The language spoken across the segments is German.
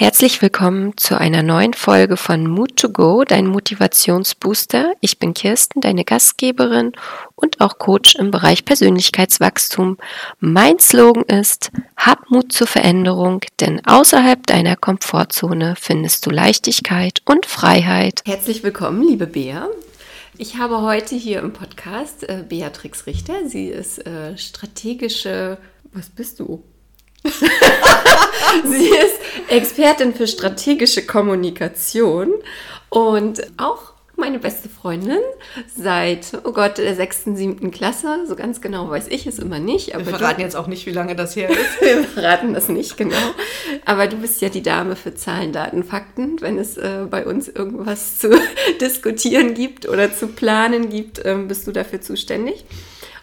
Herzlich willkommen zu einer neuen Folge von Mood to Go, dein Motivationsbooster. Ich bin Kirsten, deine Gastgeberin und auch Coach im Bereich Persönlichkeitswachstum. Mein Slogan ist, hab Mut zur Veränderung, denn außerhalb deiner Komfortzone findest du Leichtigkeit und Freiheit. Herzlich willkommen, liebe Bea. Ich habe heute hier im Podcast äh, Beatrix Richter. Sie ist äh, strategische, was bist du? Sie ist Expertin für strategische Kommunikation und auch meine beste Freundin seit, oh Gott, der sechsten, siebten Klasse. So ganz genau weiß ich es immer nicht. Aber Wir verraten du, jetzt auch nicht, wie lange das her ist. Wir verraten das nicht genau. Aber du bist ja die Dame für Zahlen, Daten, Fakten. Wenn es äh, bei uns irgendwas zu diskutieren gibt oder zu planen gibt, ähm, bist du dafür zuständig.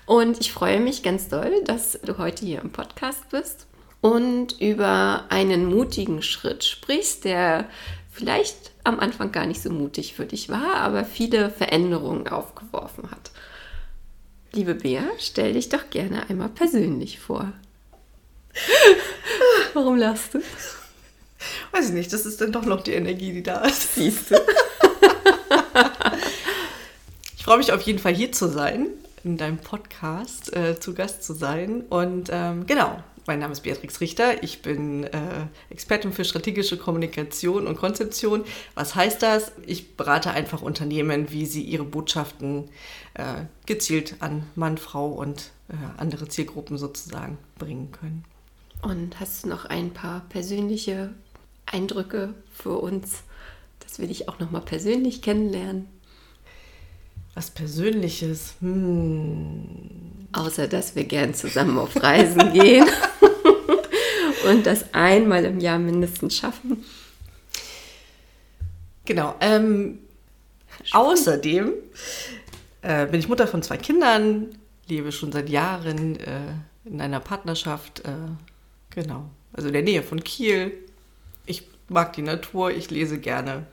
Und ich freue mich ganz doll, dass du heute hier im Podcast bist und über einen mutigen Schritt sprichst, der vielleicht am Anfang gar nicht so mutig für dich war, aber viele Veränderungen aufgeworfen hat. Liebe Bea, stell dich doch gerne einmal persönlich vor. Warum lachst du? Weiß ich nicht, das ist dann doch noch die Energie, die da ist. Siehst du? ich freue mich auf jeden Fall hier zu sein, in deinem Podcast äh, zu Gast zu sein. Und ähm, genau, mein Name ist Beatrix Richter. Ich bin äh, Expertin für strategische Kommunikation und Konzeption. Was heißt das? Ich berate einfach Unternehmen, wie sie ihre Botschaften äh, gezielt an Mann, Frau und äh, andere Zielgruppen sozusagen bringen können. Und hast du noch ein paar persönliche Eindrücke für uns, dass wir dich auch noch mal persönlich kennenlernen? Was Persönliches? Hm. Außer, dass wir gern zusammen auf Reisen gehen und das einmal im Jahr mindestens schaffen. Genau. Ähm, außerdem äh, bin ich Mutter von zwei Kindern, lebe schon seit Jahren äh, in einer Partnerschaft. Äh, genau. Also in der Nähe von Kiel. Ich mag die Natur, ich lese gerne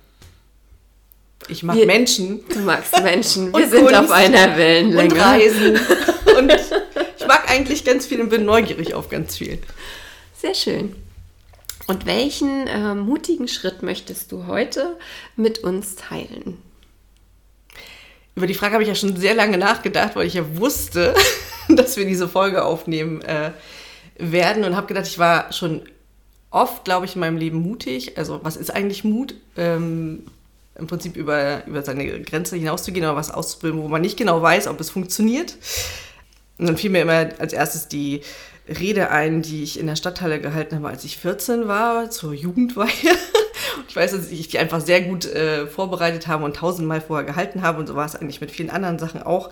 ich mag wir, Menschen. Du magst Menschen. Wir sind Kunst auf einer Wellenlänge. Und Reisen. Und ich mag eigentlich ganz viel und bin neugierig auf ganz viel. Sehr schön. Und welchen äh, mutigen Schritt möchtest du heute mit uns teilen? Über die Frage habe ich ja schon sehr lange nachgedacht, weil ich ja wusste, dass wir diese Folge aufnehmen äh, werden und habe gedacht, ich war schon oft, glaube ich, in meinem Leben mutig. Also was ist eigentlich Mut? Ähm, im Prinzip über, über seine Grenze hinauszugehen oder was auszubilden, wo man nicht genau weiß, ob es funktioniert. Und dann fiel mir immer als erstes die Rede ein, die ich in der Stadthalle gehalten habe, als ich 14 war, zur Jugendweihe. ich weiß, dass ich die einfach sehr gut äh, vorbereitet habe und tausendmal vorher gehalten habe. Und so war es eigentlich mit vielen anderen Sachen auch,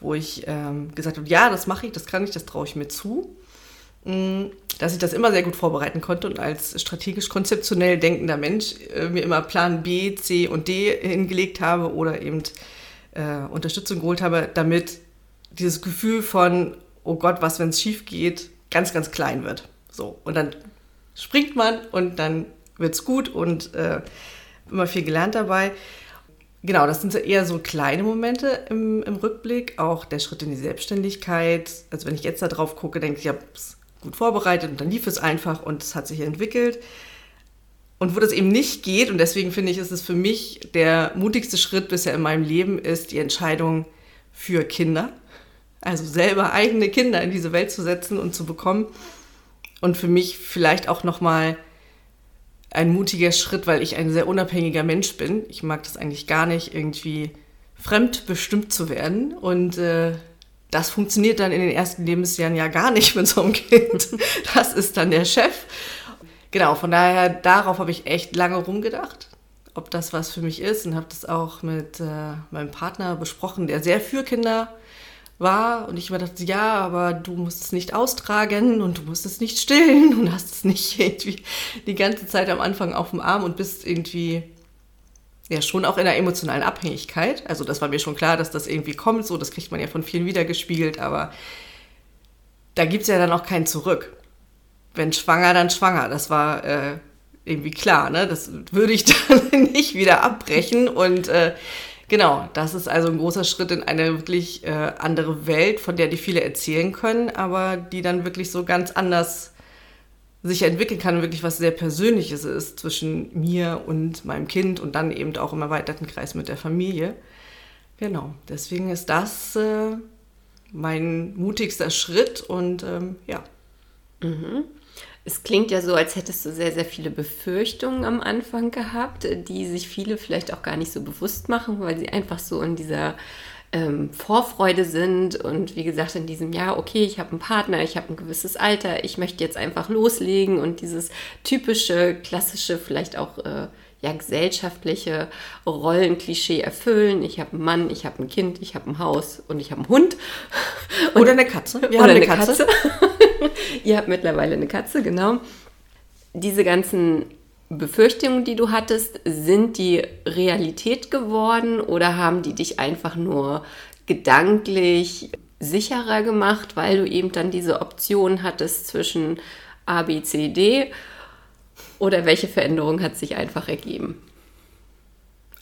wo ich ähm, gesagt habe, ja, das mache ich, das kann ich, das traue ich mir zu. Mm, dass ich das immer sehr gut vorbereiten konnte und als strategisch konzeptionell denkender Mensch äh, mir immer Plan B, C und D hingelegt habe oder eben äh, Unterstützung geholt habe, damit dieses Gefühl von, oh Gott, was, wenn es schief geht, ganz, ganz klein wird. So, und dann springt man und dann wird es gut und äh, immer viel gelernt dabei. Genau, das sind eher so kleine Momente im, im, Rückblick. Auch der Schritt in die Selbstständigkeit. Also wenn ich jetzt da drauf gucke, denke ich, ja, gut vorbereitet und dann lief es einfach und es hat sich entwickelt. Und wo das eben nicht geht, und deswegen finde ich, ist es für mich der mutigste Schritt bisher in meinem Leben, ist die Entscheidung für Kinder. Also selber eigene Kinder in diese Welt zu setzen und zu bekommen. Und für mich vielleicht auch nochmal ein mutiger Schritt, weil ich ein sehr unabhängiger Mensch bin. Ich mag das eigentlich gar nicht, irgendwie fremdbestimmt zu werden. Und äh, das funktioniert dann in den ersten Lebensjahren ja gar nicht mit so einem Kind. Das ist dann der Chef. Genau, von daher, darauf habe ich echt lange rumgedacht, ob das was für mich ist und habe das auch mit äh, meinem Partner besprochen, der sehr für Kinder war und ich immer dachte, ja, aber du musst es nicht austragen und du musst es nicht stillen und hast es nicht irgendwie die ganze Zeit am Anfang auf dem Arm und bist irgendwie ja schon auch in einer emotionalen Abhängigkeit. Also das war mir schon klar, dass das irgendwie kommt, so das kriegt man ja von vielen wiedergespiegelt, aber da gibt es ja dann auch kein Zurück. Wenn schwanger, dann schwanger. Das war äh, irgendwie klar, ne? Das würde ich dann nicht wieder abbrechen. Und äh, genau, das ist also ein großer Schritt in eine wirklich äh, andere Welt, von der die viele erzählen können, aber die dann wirklich so ganz anders sich entwickeln kann wirklich was sehr Persönliches ist zwischen mir und meinem Kind und dann eben auch im erweiterten Kreis mit der Familie. Genau, deswegen ist das äh, mein mutigster Schritt und ähm, ja. Mhm. Es klingt ja so, als hättest du sehr, sehr viele Befürchtungen am Anfang gehabt, die sich viele vielleicht auch gar nicht so bewusst machen, weil sie einfach so in dieser ähm, Vorfreude sind. Und wie gesagt in diesem Jahr, okay, ich habe einen Partner, ich habe ein gewisses Alter, ich möchte jetzt einfach loslegen und dieses typische, klassische, vielleicht auch äh, ja, gesellschaftliche Rollenklischee erfüllen. Ich habe einen Mann, ich habe ein Kind, ich habe ein Haus und ich habe einen Hund. Und, oder eine Katze. Wir haben eine, Katze. Katze. Ihr habt mittlerweile eine Katze, genau. Diese ganzen Befürchtungen, die du hattest, sind die Realität geworden oder haben die dich einfach nur gedanklich sicherer gemacht, weil du eben dann diese Option hattest zwischen A, B, C, D? Oder welche Veränderung hat sich einfach ergeben?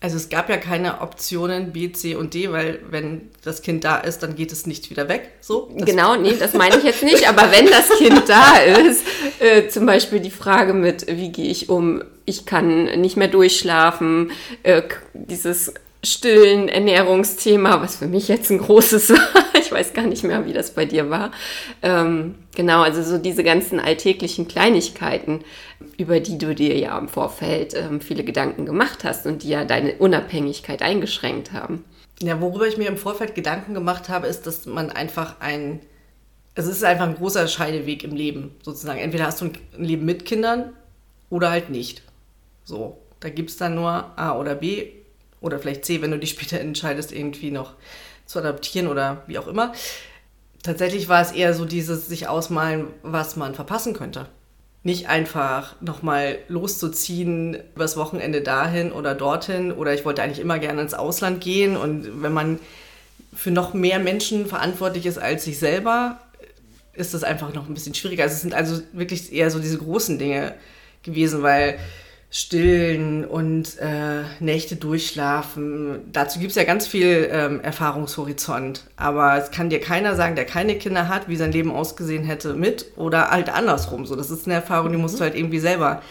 Also es gab ja keine Optionen B, C und D, weil wenn das Kind da ist, dann geht es nicht wieder weg. So. Genau, nee, das meine ich jetzt nicht. Aber wenn das Kind da ist, äh, zum Beispiel die Frage mit, wie gehe ich um? Ich kann nicht mehr durchschlafen. Äh, dieses stillen Ernährungsthema, was für mich jetzt ein großes war. Ich weiß gar nicht mehr, wie das bei dir war. Ähm, genau, also so diese ganzen alltäglichen Kleinigkeiten, über die du dir ja im Vorfeld ähm, viele Gedanken gemacht hast und die ja deine Unabhängigkeit eingeschränkt haben. Ja, worüber ich mir im Vorfeld Gedanken gemacht habe, ist, dass man einfach ein, es ist einfach ein großer Scheideweg im Leben sozusagen. Entweder hast du ein Leben mit Kindern oder halt nicht. So, da gibt es dann nur A oder B oder vielleicht C, wenn du dich später entscheidest, irgendwie noch zu adaptieren oder wie auch immer. Tatsächlich war es eher so dieses sich ausmalen, was man verpassen könnte. Nicht einfach nochmal loszuziehen, übers Wochenende dahin oder dorthin. Oder ich wollte eigentlich immer gerne ins Ausland gehen. Und wenn man für noch mehr Menschen verantwortlich ist als sich selber, ist das einfach noch ein bisschen schwieriger. Also es sind also wirklich eher so diese großen Dinge gewesen, weil Stillen und äh, Nächte durchschlafen. Dazu gibt es ja ganz viel ähm, Erfahrungshorizont. Aber es kann dir keiner sagen, der keine Kinder hat, wie sein Leben ausgesehen hätte mit oder halt andersrum. So, das ist eine Erfahrung, die musst du halt irgendwie selber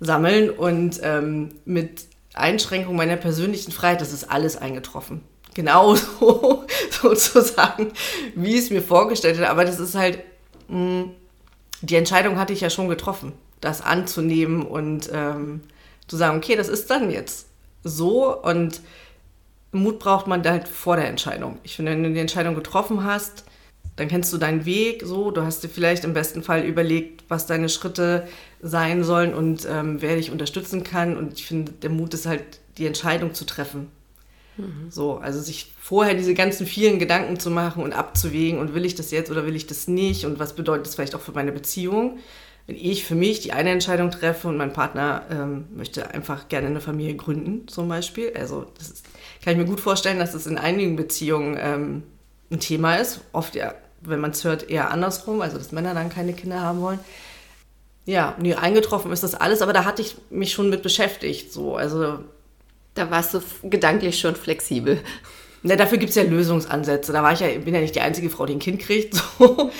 sammeln. Und ähm, mit Einschränkung meiner persönlichen Freiheit, das ist alles eingetroffen. Genauso sozusagen, wie ich es mir vorgestellt hätte. Aber das ist halt, mh, die Entscheidung hatte ich ja schon getroffen das anzunehmen und ähm, zu sagen, okay, das ist dann jetzt so und Mut braucht man da halt vor der Entscheidung. Ich finde, wenn du die Entscheidung getroffen hast, dann kennst du deinen Weg so, du hast dir vielleicht im besten Fall überlegt, was deine Schritte sein sollen und ähm, wer dich unterstützen kann und ich finde, der Mut ist halt, die Entscheidung zu treffen. Mhm. So, also sich vorher diese ganzen vielen Gedanken zu machen und abzuwägen und will ich das jetzt oder will ich das nicht und was bedeutet das vielleicht auch für meine Beziehung wenn ich für mich die eine Entscheidung treffe und mein Partner ähm, möchte einfach gerne eine Familie gründen, zum Beispiel. Also das ist, kann ich mir gut vorstellen, dass das in einigen Beziehungen ähm, ein Thema ist. Oft ja, wenn man es hört, eher andersrum, also dass Männer dann keine Kinder haben wollen. Ja, nee, eingetroffen ist das alles, aber da hatte ich mich schon mit beschäftigt. So, also da warst du gedanklich schon flexibel. Na, dafür gibt es ja Lösungsansätze. Da war ich ja, bin ja nicht die einzige Frau, die ein Kind kriegt. So.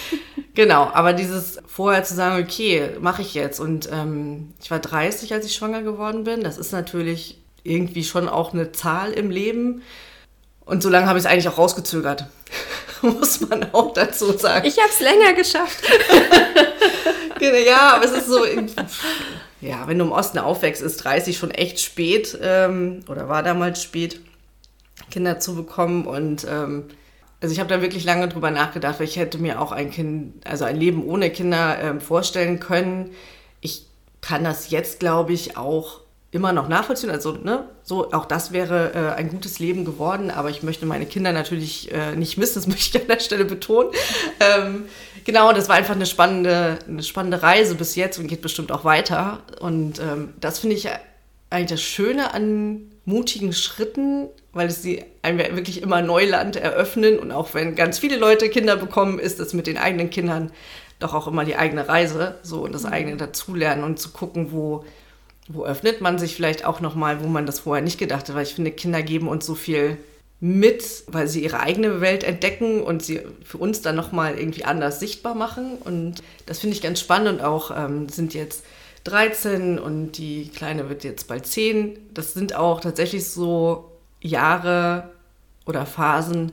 genau, aber dieses vorher zu sagen, okay, mache ich jetzt. Und ähm, ich war 30, als ich schwanger geworden bin. Das ist natürlich irgendwie schon auch eine Zahl im Leben. Und so lange habe ich es eigentlich auch rausgezögert. Muss man auch dazu sagen. Ich habe es länger geschafft. Genau, ja, aber es ist so. Ja, wenn du im Osten aufwächst, ist 30 schon echt spät. Ähm, oder war damals spät. Kinder zu bekommen. Und ähm, also ich habe da wirklich lange drüber nachgedacht, weil ich hätte mir auch ein Kind, also ein Leben ohne Kinder ähm, vorstellen können. Ich kann das jetzt, glaube ich, auch immer noch nachvollziehen. Also, ne, so auch das wäre äh, ein gutes Leben geworden, aber ich möchte meine Kinder natürlich äh, nicht missen, das möchte ich an der Stelle betonen. Ähm, genau, das war einfach eine spannende, eine spannende Reise bis jetzt und geht bestimmt auch weiter. Und ähm, das finde ich eigentlich das Schöne an mutigen Schritten, weil sie einem wirklich immer Neuland eröffnen. Und auch wenn ganz viele Leute Kinder bekommen, ist es mit den eigenen Kindern doch auch immer die eigene Reise, so und das mhm. eigene Dazulernen und zu gucken, wo, wo öffnet man sich vielleicht auch nochmal, wo man das vorher nicht gedacht hat. Weil ich finde, Kinder geben uns so viel mit, weil sie ihre eigene Welt entdecken und sie für uns dann nochmal irgendwie anders sichtbar machen. Und das finde ich ganz spannend und auch ähm, sind jetzt 13 und die Kleine wird jetzt bald 10. Das sind auch tatsächlich so Jahre oder Phasen,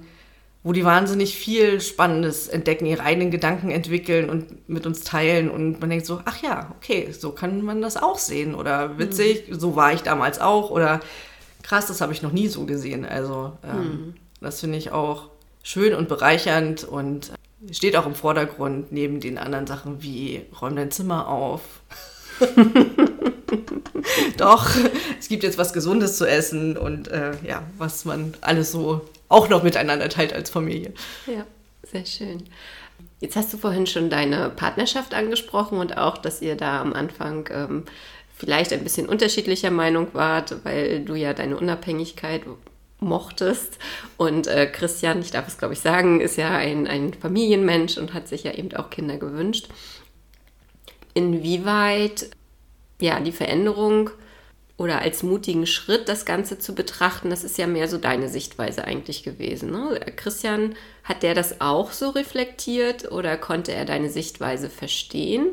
wo die wahnsinnig viel Spannendes entdecken, ihre eigenen Gedanken entwickeln und mit uns teilen. Und man denkt so, ach ja, okay, so kann man das auch sehen. Oder witzig, mhm. so war ich damals auch. Oder krass, das habe ich noch nie so gesehen. Also ähm, mhm. das finde ich auch schön und bereichernd und steht auch im Vordergrund neben den anderen Sachen wie räum dein Zimmer auf. Doch, es gibt jetzt was Gesundes zu essen und äh, ja, was man alles so auch noch miteinander teilt als Familie. Ja, sehr schön. Jetzt hast du vorhin schon deine Partnerschaft angesprochen und auch, dass ihr da am Anfang ähm, vielleicht ein bisschen unterschiedlicher Meinung wart, weil du ja deine Unabhängigkeit mochtest. Und äh, Christian, ich darf es glaube ich sagen, ist ja ein, ein Familienmensch und hat sich ja eben auch Kinder gewünscht. Inwieweit ja die Veränderung oder als mutigen Schritt das Ganze zu betrachten, das ist ja mehr so deine Sichtweise eigentlich gewesen. Ne? Christian, hat der das auch so reflektiert oder konnte er deine Sichtweise verstehen?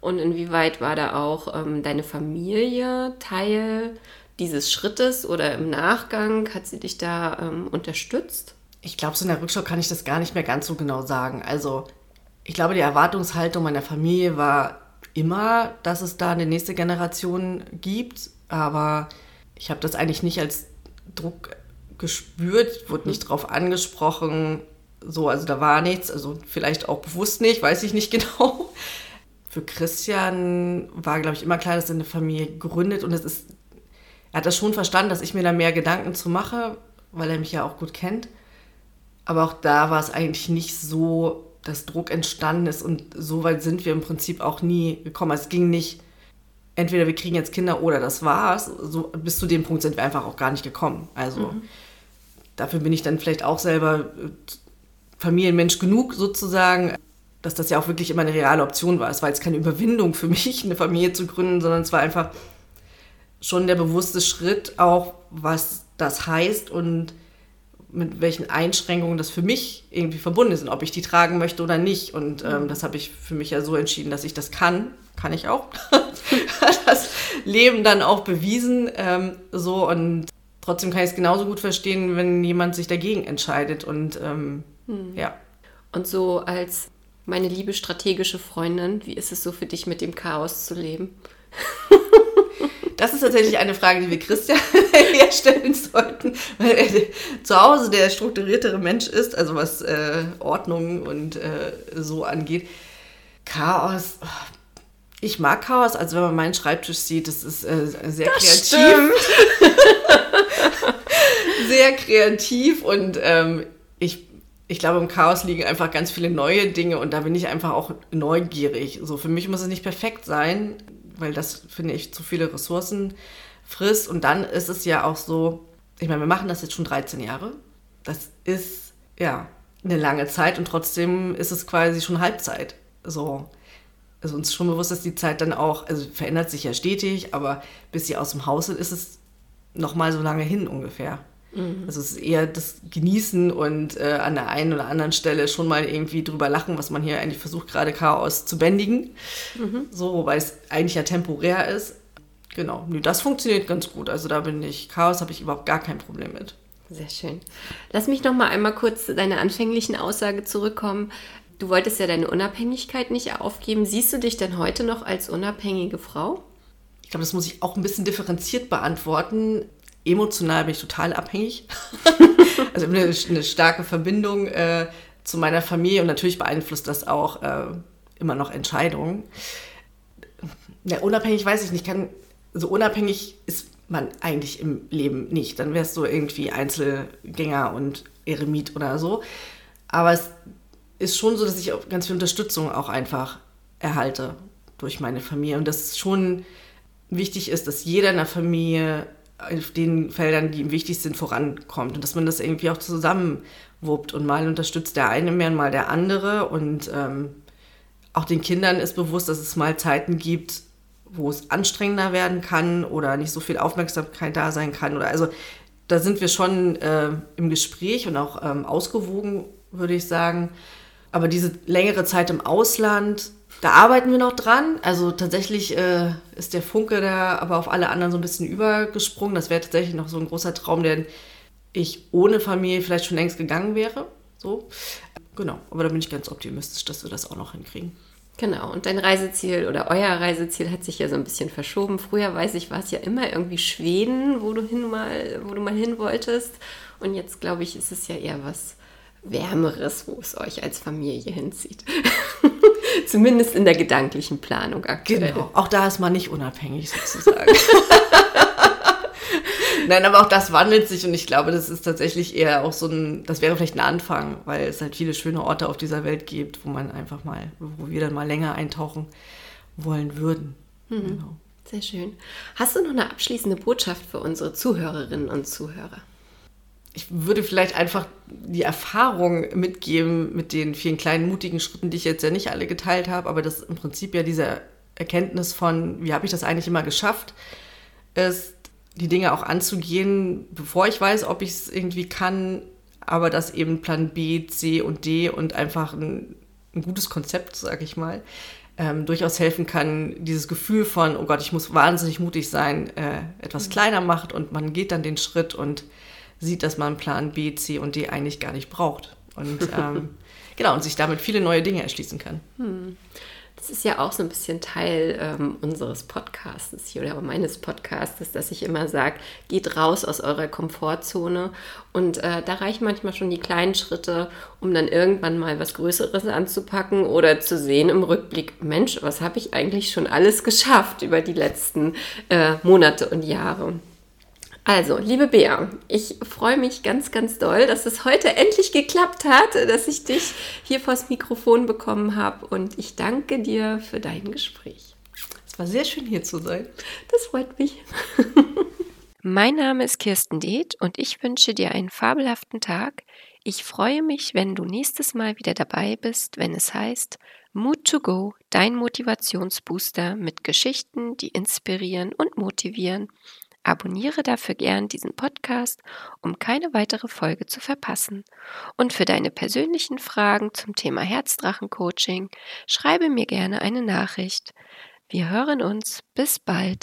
Und inwieweit war da auch ähm, deine Familie Teil dieses Schrittes oder im Nachgang? Hat sie dich da ähm, unterstützt? Ich glaube, so in der Rückschau kann ich das gar nicht mehr ganz so genau sagen. Also, ich glaube, die Erwartungshaltung meiner Familie war immer, dass es da eine nächste Generation gibt aber ich habe das eigentlich nicht als Druck gespürt, wurde nicht drauf angesprochen. So, also da war nichts, also vielleicht auch bewusst nicht, weiß ich nicht genau. Für Christian war, glaube ich, immer klar, dass er eine Familie gründet und es ist, er hat das schon verstanden, dass ich mir da mehr Gedanken zu mache, weil er mich ja auch gut kennt. Aber auch da war es eigentlich nicht so, dass Druck entstanden ist und so weit sind wir im Prinzip auch nie gekommen. Es ging nicht entweder wir kriegen jetzt Kinder oder das war's. So, bis zu dem Punkt sind wir einfach auch gar nicht gekommen. Also mhm. dafür bin ich dann vielleicht auch selber äh, Familienmensch genug sozusagen, dass das ja auch wirklich immer eine reale Option war. Es war jetzt keine Überwindung für mich, eine Familie zu gründen, sondern es war einfach schon der bewusste Schritt auch, was das heißt und mit welchen Einschränkungen das für mich irgendwie verbunden ist und ob ich die tragen möchte oder nicht. Und ähm, mhm. das habe ich für mich ja so entschieden, dass ich das kann. Kann ich auch. das Leben dann auch bewiesen. Ähm, so und trotzdem kann ich es genauso gut verstehen, wenn jemand sich dagegen entscheidet. Und ähm, mhm. ja. Und so als meine liebe strategische Freundin, wie ist es so für dich, mit dem Chaos zu leben? Das ist tatsächlich eine Frage, die wir Christian herstellen sollten, weil er zu Hause der strukturiertere Mensch ist, also was äh, Ordnung und äh, so angeht. Chaos, ich mag Chaos, also wenn man meinen Schreibtisch sieht, das ist äh, sehr das kreativ. sehr kreativ und ähm, ich, ich glaube, im Chaos liegen einfach ganz viele neue Dinge und da bin ich einfach auch neugierig. So, für mich muss es nicht perfekt sein weil das, finde ich, zu viele Ressourcen frisst. Und dann ist es ja auch so, ich meine, wir machen das jetzt schon 13 Jahre. Das ist, ja, eine lange Zeit und trotzdem ist es quasi schon Halbzeit. So. Also uns ist schon bewusst, dass die Zeit dann auch, also verändert sich ja stetig, aber bis sie aus dem Haus sind, ist es noch mal so lange hin ungefähr. Mhm. Also es ist eher das Genießen und äh, an der einen oder anderen Stelle schon mal irgendwie drüber lachen, was man hier eigentlich versucht, gerade Chaos zu bändigen. Mhm. So, wobei es eigentlich ja temporär ist. Genau, das funktioniert ganz gut. Also da bin ich, Chaos habe ich überhaupt gar kein Problem mit. Sehr schön. Lass mich noch mal einmal kurz zu deiner anfänglichen Aussage zurückkommen. Du wolltest ja deine Unabhängigkeit nicht aufgeben. Siehst du dich denn heute noch als unabhängige Frau? Ich glaube, das muss ich auch ein bisschen differenziert beantworten emotional bin ich total abhängig. also eine, eine starke Verbindung äh, zu meiner Familie und natürlich beeinflusst das auch äh, immer noch Entscheidungen. Ja, unabhängig weiß ich nicht, kann, so unabhängig ist man eigentlich im Leben nicht. Dann wärst du irgendwie Einzelgänger und Eremit oder so. Aber es ist schon so, dass ich auch ganz viel Unterstützung auch einfach erhalte durch meine Familie und dass es schon wichtig ist, dass jeder in der Familie auf den Feldern, die ihm wichtig sind, vorankommt. Und dass man das irgendwie auch zusammenwuppt und mal unterstützt der eine mehr und mal der andere. Und ähm, auch den Kindern ist bewusst, dass es mal Zeiten gibt, wo es anstrengender werden kann oder nicht so viel Aufmerksamkeit da sein kann. Oder also da sind wir schon äh, im Gespräch und auch ähm, ausgewogen, würde ich sagen. Aber diese längere Zeit im Ausland, da arbeiten wir noch dran. Also tatsächlich äh, ist der Funke da aber auf alle anderen so ein bisschen übergesprungen. Das wäre tatsächlich noch so ein großer Traum, den ich ohne Familie vielleicht schon längst gegangen wäre. So. Genau, aber da bin ich ganz optimistisch, dass wir das auch noch hinkriegen. Genau, und dein Reiseziel oder euer Reiseziel hat sich ja so ein bisschen verschoben. Früher, weiß ich, war es ja immer irgendwie Schweden, wo du hin mal, wo du mal hin wolltest. Und jetzt, glaube ich, ist es ja eher was Wärmeres, wo es euch als Familie hinzieht. Zumindest in der gedanklichen Planung aktuell. Genau, auch da ist man nicht unabhängig sozusagen. Nein, aber auch das wandelt sich und ich glaube, das ist tatsächlich eher auch so ein, das wäre vielleicht ein Anfang, weil es halt viele schöne Orte auf dieser Welt gibt, wo man einfach mal, wo wir dann mal länger eintauchen wollen würden. Mhm. Genau. Sehr schön. Hast du noch eine abschließende Botschaft für unsere Zuhörerinnen und Zuhörer? Ich würde vielleicht einfach die Erfahrung mitgeben mit den vielen kleinen mutigen Schritten, die ich jetzt ja nicht alle geteilt habe, aber das im Prinzip ja diese Erkenntnis von, wie habe ich das eigentlich immer geschafft, ist, die Dinge auch anzugehen, bevor ich weiß, ob ich es irgendwie kann, aber dass eben Plan B, C und D und einfach ein, ein gutes Konzept, sage ich mal, ähm, durchaus helfen kann, dieses Gefühl von, oh Gott, ich muss wahnsinnig mutig sein, äh, etwas mhm. kleiner macht und man geht dann den Schritt und sieht, dass man Plan B, C und D eigentlich gar nicht braucht. Und ähm, genau, und sich damit viele neue Dinge erschließen kann. Hm. Das ist ja auch so ein bisschen Teil ähm, unseres Podcasts hier oder meines Podcasts, dass ich immer sage, geht raus aus eurer Komfortzone. Und äh, da reichen manchmal schon die kleinen Schritte, um dann irgendwann mal was Größeres anzupacken oder zu sehen im Rückblick, Mensch, was habe ich eigentlich schon alles geschafft über die letzten äh, Monate und Jahre. Also, liebe Bea, ich freue mich ganz, ganz doll, dass es heute endlich geklappt hat, dass ich dich hier vors Mikrofon bekommen habe und ich danke dir für dein Gespräch. Es war sehr schön hier zu sein. Das freut mich. mein Name ist Kirsten Deeth und ich wünsche dir einen fabelhaften Tag. Ich freue mich, wenn du nächstes Mal wieder dabei bist, wenn es heißt Mood to Go, dein Motivationsbooster mit Geschichten, die inspirieren und motivieren Abonniere dafür gern diesen Podcast, um keine weitere Folge zu verpassen. Und für deine persönlichen Fragen zum Thema Herzdrachen-Coaching schreibe mir gerne eine Nachricht. Wir hören uns. Bis bald.